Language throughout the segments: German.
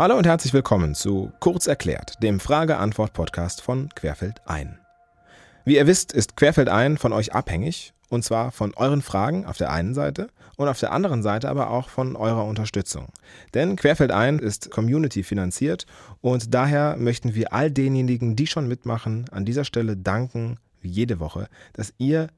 Hallo und herzlich willkommen zu Kurz erklärt, dem Frage-Antwort-Podcast von Querfeld ein. Wie ihr wisst, ist Querfeld ein von euch abhängig, und zwar von euren Fragen auf der einen Seite und auf der anderen Seite aber auch von eurer Unterstützung. Denn Querfeld ein ist Community finanziert und daher möchten wir all denjenigen, die schon mitmachen, an dieser Stelle danken, wie jede Woche, dass ihr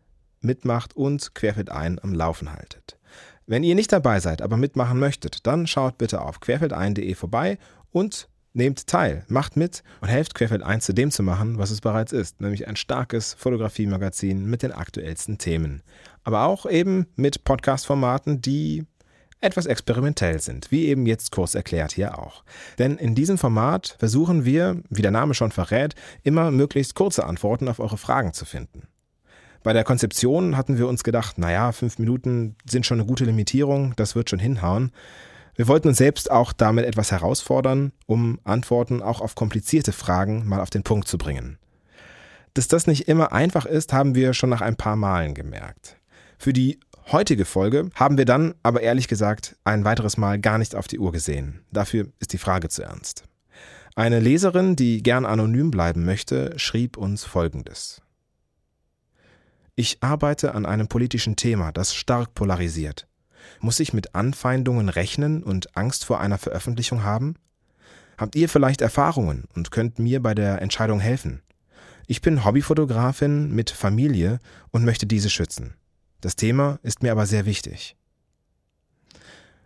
mitmacht und Querfeld ein am Laufen haltet. Wenn ihr nicht dabei seid, aber mitmachen möchtet, dann schaut bitte auf querfeldein.de vorbei und nehmt teil, macht mit und helft Querfeld 1 zu dem zu machen, was es bereits ist, nämlich ein starkes Fotografiemagazin mit den aktuellsten Themen. Aber auch eben mit Podcast-Formaten, die etwas experimentell sind, wie eben jetzt kurz erklärt hier auch. Denn in diesem Format versuchen wir, wie der Name schon verrät, immer möglichst kurze Antworten auf eure Fragen zu finden. Bei der Konzeption hatten wir uns gedacht, naja, fünf Minuten sind schon eine gute Limitierung, das wird schon hinhauen. Wir wollten uns selbst auch damit etwas herausfordern, um Antworten auch auf komplizierte Fragen mal auf den Punkt zu bringen. Dass das nicht immer einfach ist, haben wir schon nach ein paar Malen gemerkt. Für die heutige Folge haben wir dann aber ehrlich gesagt ein weiteres Mal gar nicht auf die Uhr gesehen. Dafür ist die Frage zu ernst. Eine Leserin, die gern anonym bleiben möchte, schrieb uns Folgendes. Ich arbeite an einem politischen Thema, das stark polarisiert. Muss ich mit Anfeindungen rechnen und Angst vor einer Veröffentlichung haben? Habt ihr vielleicht Erfahrungen und könnt mir bei der Entscheidung helfen? Ich bin Hobbyfotografin mit Familie und möchte diese schützen. Das Thema ist mir aber sehr wichtig.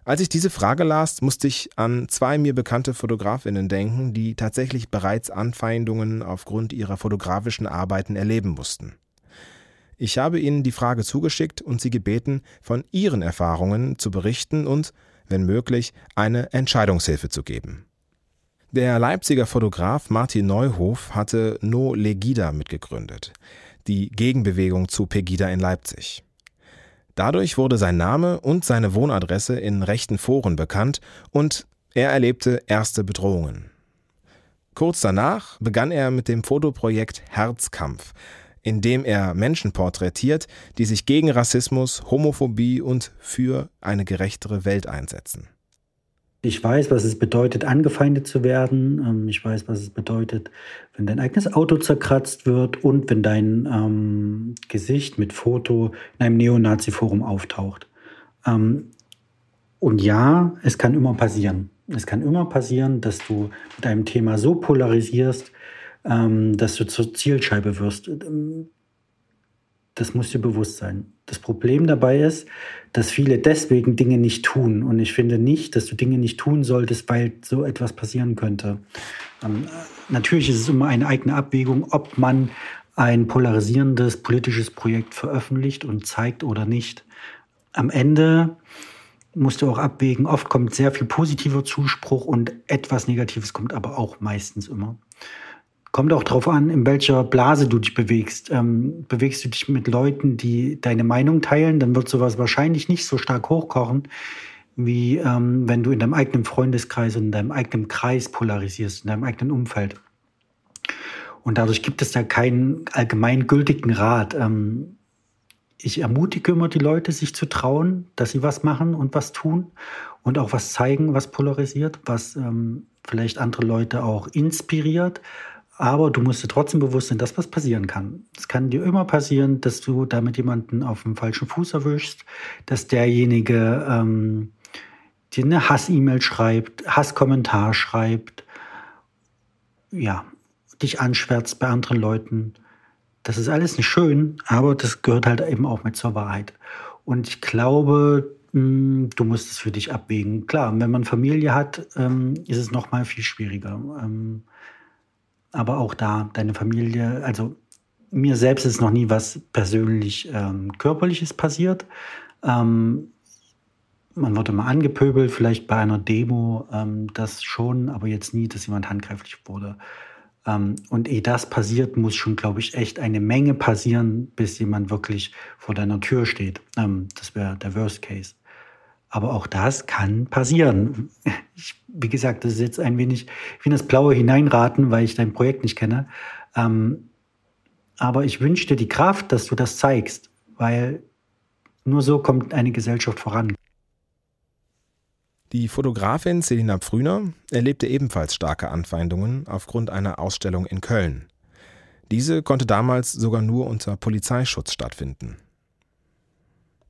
Als ich diese Frage las, musste ich an zwei mir bekannte Fotografinnen denken, die tatsächlich bereits Anfeindungen aufgrund ihrer fotografischen Arbeiten erleben mussten. Ich habe Ihnen die Frage zugeschickt und Sie gebeten, von Ihren Erfahrungen zu berichten und, wenn möglich, eine Entscheidungshilfe zu geben. Der Leipziger Fotograf Martin Neuhof hatte No Legida mitgegründet, die Gegenbewegung zu Pegida in Leipzig. Dadurch wurde sein Name und seine Wohnadresse in rechten Foren bekannt und er erlebte erste Bedrohungen. Kurz danach begann er mit dem Fotoprojekt Herzkampf, indem er Menschen porträtiert, die sich gegen Rassismus, Homophobie und für eine gerechtere Welt einsetzen. Ich weiß, was es bedeutet, angefeindet zu werden. Ähm, ich weiß, was es bedeutet, wenn dein eigenes Auto zerkratzt wird und wenn dein ähm, Gesicht mit Foto in einem Neonazi-Forum auftaucht. Ähm, und ja, es kann immer passieren. Es kann immer passieren, dass du mit einem Thema so polarisierst, ähm, dass du zur Zielscheibe wirst. Das muss dir bewusst sein. Das Problem dabei ist, dass viele deswegen Dinge nicht tun. Und ich finde nicht, dass du Dinge nicht tun solltest, weil so etwas passieren könnte. Ähm, natürlich ist es immer eine eigene Abwägung, ob man ein polarisierendes politisches Projekt veröffentlicht und zeigt oder nicht. Am Ende musst du auch abwägen. Oft kommt sehr viel positiver Zuspruch und etwas Negatives kommt aber auch meistens immer. Kommt auch darauf an, in welcher Blase du dich bewegst. Ähm, bewegst du dich mit Leuten, die deine Meinung teilen, dann wird sowas wahrscheinlich nicht so stark hochkochen, wie ähm, wenn du in deinem eigenen Freundeskreis und in deinem eigenen Kreis polarisierst, in deinem eigenen Umfeld. Und dadurch gibt es da keinen allgemeingültigen Rat. Ähm, ich ermutige immer die Leute, sich zu trauen, dass sie was machen und was tun und auch was zeigen, was polarisiert, was ähm, vielleicht andere Leute auch inspiriert, aber du musst dir trotzdem bewusst sein, dass was passieren kann. Es kann dir immer passieren, dass du damit jemanden auf dem falschen Fuß erwischst, dass derjenige ähm, dir eine Hass-E-Mail schreibt, Hasskommentar schreibt, ja, dich anschwärzt bei anderen Leuten. Das ist alles nicht schön, aber das gehört halt eben auch mit zur Wahrheit. Und ich glaube, hm, du musst es für dich abwägen. Klar, wenn man Familie hat, ähm, ist es noch mal viel schwieriger. Aber auch da, deine Familie, also mir selbst ist noch nie was persönlich ähm, Körperliches passiert. Ähm, man wurde mal angepöbelt, vielleicht bei einer Demo, ähm, das schon, aber jetzt nie, dass jemand handgreiflich wurde. Ähm, und ehe das passiert, muss schon, glaube ich, echt eine Menge passieren, bis jemand wirklich vor deiner Tür steht. Ähm, das wäre der Worst Case. Aber auch das kann passieren. Ich, wie gesagt, das ist jetzt ein wenig wie in das Blaue hineinraten, weil ich dein Projekt nicht kenne. Ähm, aber ich wünsche dir die Kraft, dass du das zeigst, weil nur so kommt eine Gesellschaft voran. Die Fotografin Selina Pfrüner erlebte ebenfalls starke Anfeindungen aufgrund einer Ausstellung in Köln. Diese konnte damals sogar nur unter Polizeischutz stattfinden.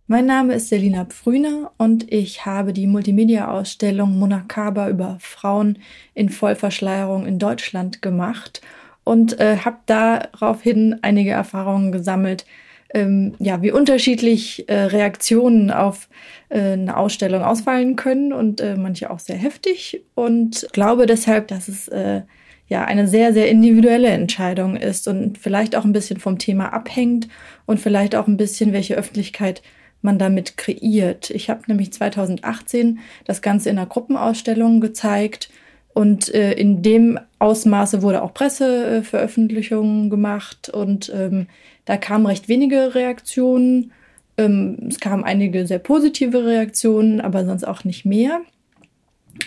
Mein Name ist Selina Pfrüner und ich habe die Multimedia-Ausstellung Monacaba über Frauen in Vollverschleierung in Deutschland gemacht und äh, habe daraufhin einige Erfahrungen gesammelt, ähm, ja, wie unterschiedlich äh, Reaktionen auf äh, eine Ausstellung ausfallen können und äh, manche auch sehr heftig und glaube deshalb, dass es äh, ja eine sehr, sehr individuelle Entscheidung ist und vielleicht auch ein bisschen vom Thema abhängt und vielleicht auch ein bisschen, welche Öffentlichkeit man damit kreiert. Ich habe nämlich 2018 das Ganze in einer Gruppenausstellung gezeigt und äh, in dem Ausmaße wurde auch Presseveröffentlichungen gemacht und ähm, da kamen recht wenige Reaktionen. Ähm, es kamen einige sehr positive Reaktionen, aber sonst auch nicht mehr.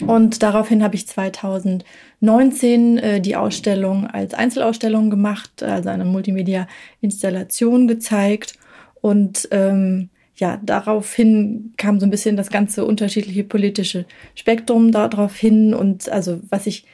Und daraufhin habe ich 2019 äh, die Ausstellung als Einzelausstellung gemacht, also eine Multimedia-Installation gezeigt. Und ähm, ja, daraufhin kam so ein bisschen das ganze unterschiedliche politische Spektrum darauf hin. Und also was ich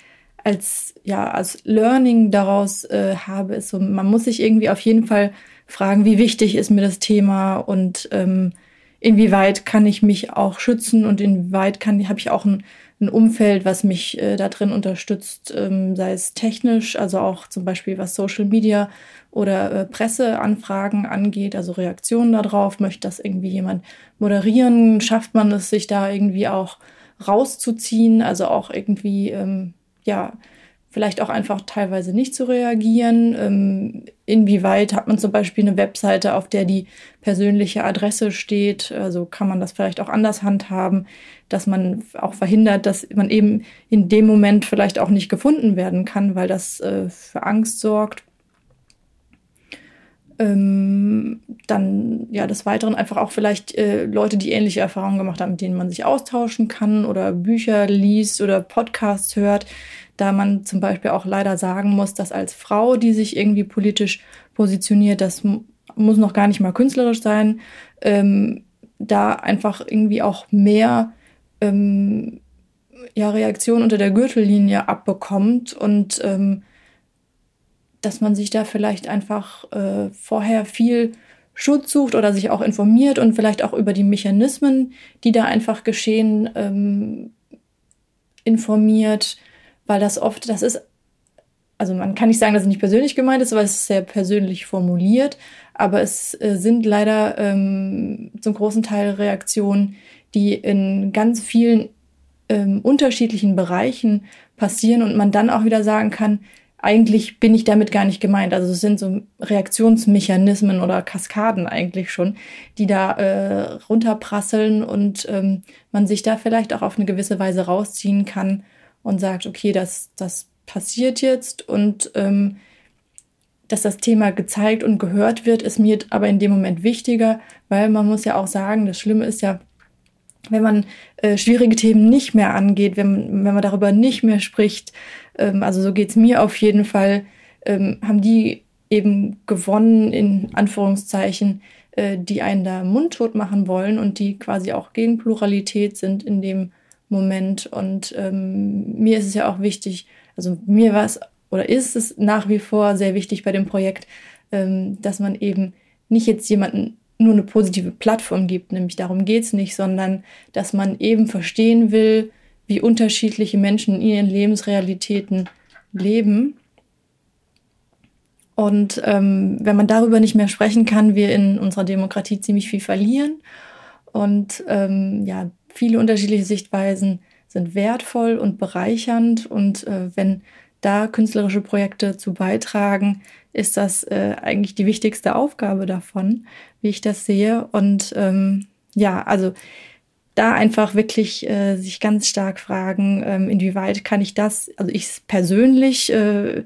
als ja als Learning daraus äh, habe, ist so, man muss sich irgendwie auf jeden Fall fragen, wie wichtig ist mir das Thema und ähm, inwieweit kann ich mich auch schützen und inwieweit kann habe ich auch ein, ein Umfeld, was mich äh, da drin unterstützt, ähm, sei es technisch, also auch zum Beispiel was Social Media oder äh, Presseanfragen angeht, also Reaktionen darauf, möchte das irgendwie jemand moderieren, schafft man es sich da irgendwie auch rauszuziehen, also auch irgendwie ähm, ja, vielleicht auch einfach teilweise nicht zu reagieren. Ähm, inwieweit hat man zum Beispiel eine Webseite, auf der die persönliche Adresse steht? Also kann man das vielleicht auch anders handhaben, dass man auch verhindert, dass man eben in dem Moment vielleicht auch nicht gefunden werden kann, weil das äh, für Angst sorgt. Ähm, dann ja des Weiteren einfach auch vielleicht äh, Leute, die ähnliche Erfahrungen gemacht haben, mit denen man sich austauschen kann oder Bücher liest oder Podcasts hört, da man zum Beispiel auch leider sagen muss, dass als Frau, die sich irgendwie politisch positioniert, das muss noch gar nicht mal künstlerisch sein, ähm, da einfach irgendwie auch mehr ähm, ja, Reaktion unter der Gürtellinie abbekommt und ähm, dass man sich da vielleicht einfach äh, vorher viel Schutz sucht oder sich auch informiert und vielleicht auch über die Mechanismen, die da einfach geschehen, ähm, informiert, weil das oft, das ist, also man kann nicht sagen, dass es nicht persönlich gemeint ist, weil es ist sehr persönlich formuliert, aber es äh, sind leider ähm, zum großen Teil Reaktionen, die in ganz vielen ähm, unterschiedlichen Bereichen passieren und man dann auch wieder sagen kann, eigentlich bin ich damit gar nicht gemeint. Also es sind so Reaktionsmechanismen oder Kaskaden eigentlich schon, die da äh, runterprasseln und ähm, man sich da vielleicht auch auf eine gewisse Weise rausziehen kann und sagt, okay, das, das passiert jetzt und ähm, dass das Thema gezeigt und gehört wird, ist mir aber in dem Moment wichtiger, weil man muss ja auch sagen, das Schlimme ist ja, wenn man äh, schwierige Themen nicht mehr angeht, wenn, wenn man darüber nicht mehr spricht, ähm, also so geht's mir auf jeden Fall, ähm, haben die eben gewonnen, in Anführungszeichen, äh, die einen da mundtot machen wollen und die quasi auch gegen Pluralität sind in dem Moment. Und ähm, mir ist es ja auch wichtig, also mir war es oder ist es nach wie vor sehr wichtig bei dem Projekt, ähm, dass man eben nicht jetzt jemanden nur eine positive Plattform gibt, nämlich darum geht's nicht, sondern dass man eben verstehen will, wie unterschiedliche Menschen in ihren Lebensrealitäten leben. Und ähm, wenn man darüber nicht mehr sprechen kann, wir in unserer Demokratie ziemlich viel verlieren. Und ähm, ja, viele unterschiedliche Sichtweisen sind wertvoll und bereichernd. Und äh, wenn da künstlerische Projekte zu beitragen, ist das äh, eigentlich die wichtigste Aufgabe davon, wie ich das sehe. Und ähm, ja, also da einfach wirklich äh, sich ganz stark fragen, ähm, inwieweit kann ich das, also ich persönlich äh,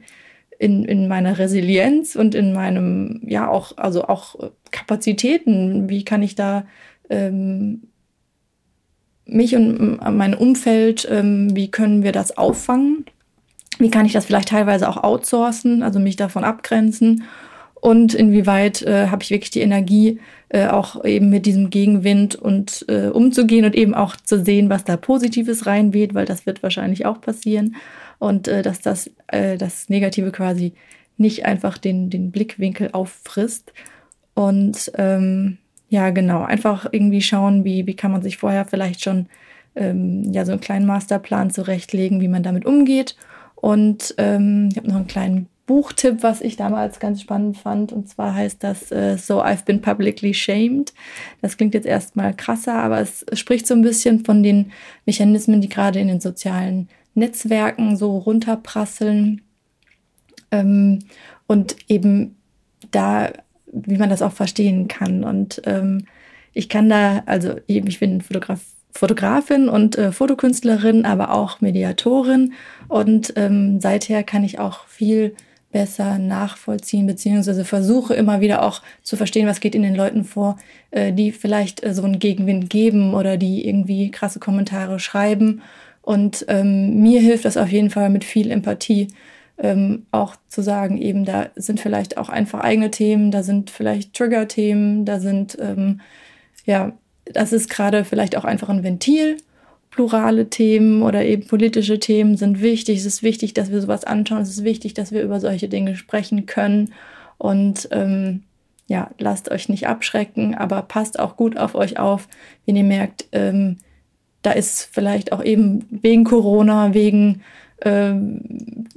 in, in meiner Resilienz und in meinem, ja auch, also auch Kapazitäten, wie kann ich da ähm, mich und mein Umfeld, ähm, wie können wir das auffangen? Wie kann ich das vielleicht teilweise auch outsourcen, also mich davon abgrenzen? und inwieweit äh, habe ich wirklich die Energie, äh, auch eben mit diesem Gegenwind und äh, umzugehen und eben auch zu sehen, was da Positives reinweht, weil das wird wahrscheinlich auch passieren und äh, dass das, äh, das Negative quasi nicht einfach den, den Blickwinkel auffrisst. Und ähm, ja, genau, einfach irgendwie schauen, wie, wie kann man sich vorher vielleicht schon ähm, ja, so einen kleinen Masterplan zurechtlegen, wie man damit umgeht. Und ähm, ich habe noch einen kleinen Buchtipp, was ich damals ganz spannend fand. Und zwar heißt das äh, So I've Been Publicly Shamed. Das klingt jetzt erstmal krasser, aber es spricht so ein bisschen von den Mechanismen, die gerade in den sozialen Netzwerken so runterprasseln. Ähm, und eben da, wie man das auch verstehen kann. Und ähm, ich kann da, also ich bin Fotograf, Fotografin und äh, Fotokünstlerin, aber auch Mediatorin. Und ähm, seither kann ich auch viel besser nachvollziehen, beziehungsweise versuche immer wieder auch zu verstehen, was geht in den Leuten vor, äh, die vielleicht äh, so einen Gegenwind geben oder die irgendwie krasse Kommentare schreiben. Und ähm, mir hilft das auf jeden Fall mit viel Empathie, ähm, auch zu sagen, eben da sind vielleicht auch einfach eigene Themen, da sind vielleicht Trigger-Themen, da sind, ähm, ja, das ist gerade vielleicht auch einfach ein Ventil. Plurale Themen oder eben politische Themen sind wichtig. Es ist wichtig, dass wir sowas anschauen. Es ist wichtig, dass wir über solche Dinge sprechen können. Und ähm, ja, lasst euch nicht abschrecken, aber passt auch gut auf euch auf, wenn ihr merkt, ähm, da ist vielleicht auch eben wegen Corona, wegen ähm,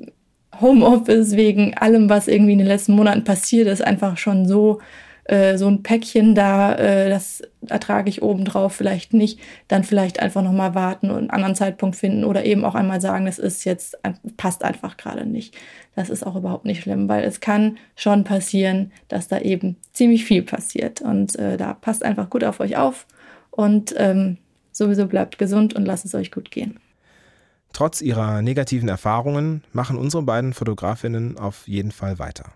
Homeoffice, wegen allem, was irgendwie in den letzten Monaten passiert ist, einfach schon so äh, so ein Päckchen da, äh, das ertrage ich obendrauf vielleicht nicht, dann vielleicht einfach nochmal warten und einen anderen Zeitpunkt finden oder eben auch einmal sagen, das ist jetzt, passt einfach gerade nicht. Das ist auch überhaupt nicht schlimm, weil es kann schon passieren, dass da eben ziemlich viel passiert und äh, da passt einfach gut auf euch auf und ähm, sowieso bleibt gesund und lasst es euch gut gehen. Trotz ihrer negativen Erfahrungen machen unsere beiden Fotografinnen auf jeden Fall weiter.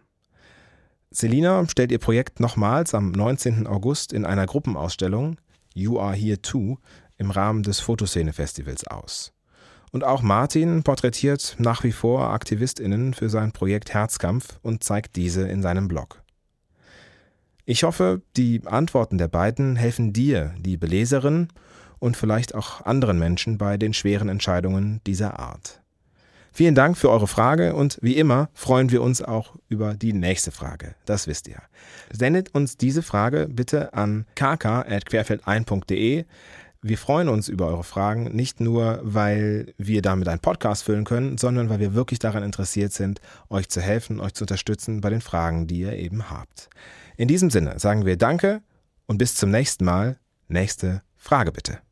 Selina stellt ihr Projekt nochmals am 19. August in einer Gruppenausstellung You Are Here Too im Rahmen des Fotoszene-Festivals aus. Und auch Martin porträtiert nach wie vor AktivistInnen für sein Projekt Herzkampf und zeigt diese in seinem Blog. Ich hoffe, die Antworten der beiden helfen dir, liebe Leserin, und vielleicht auch anderen Menschen bei den schweren Entscheidungen dieser Art. Vielen Dank für eure Frage und wie immer freuen wir uns auch über die nächste Frage. Das wisst ihr. Sendet uns diese Frage bitte an kk.querfeld1.de. Wir freuen uns über eure Fragen, nicht nur, weil wir damit einen Podcast füllen können, sondern weil wir wirklich daran interessiert sind, euch zu helfen, euch zu unterstützen bei den Fragen, die ihr eben habt. In diesem Sinne sagen wir Danke und bis zum nächsten Mal. Nächste Frage bitte.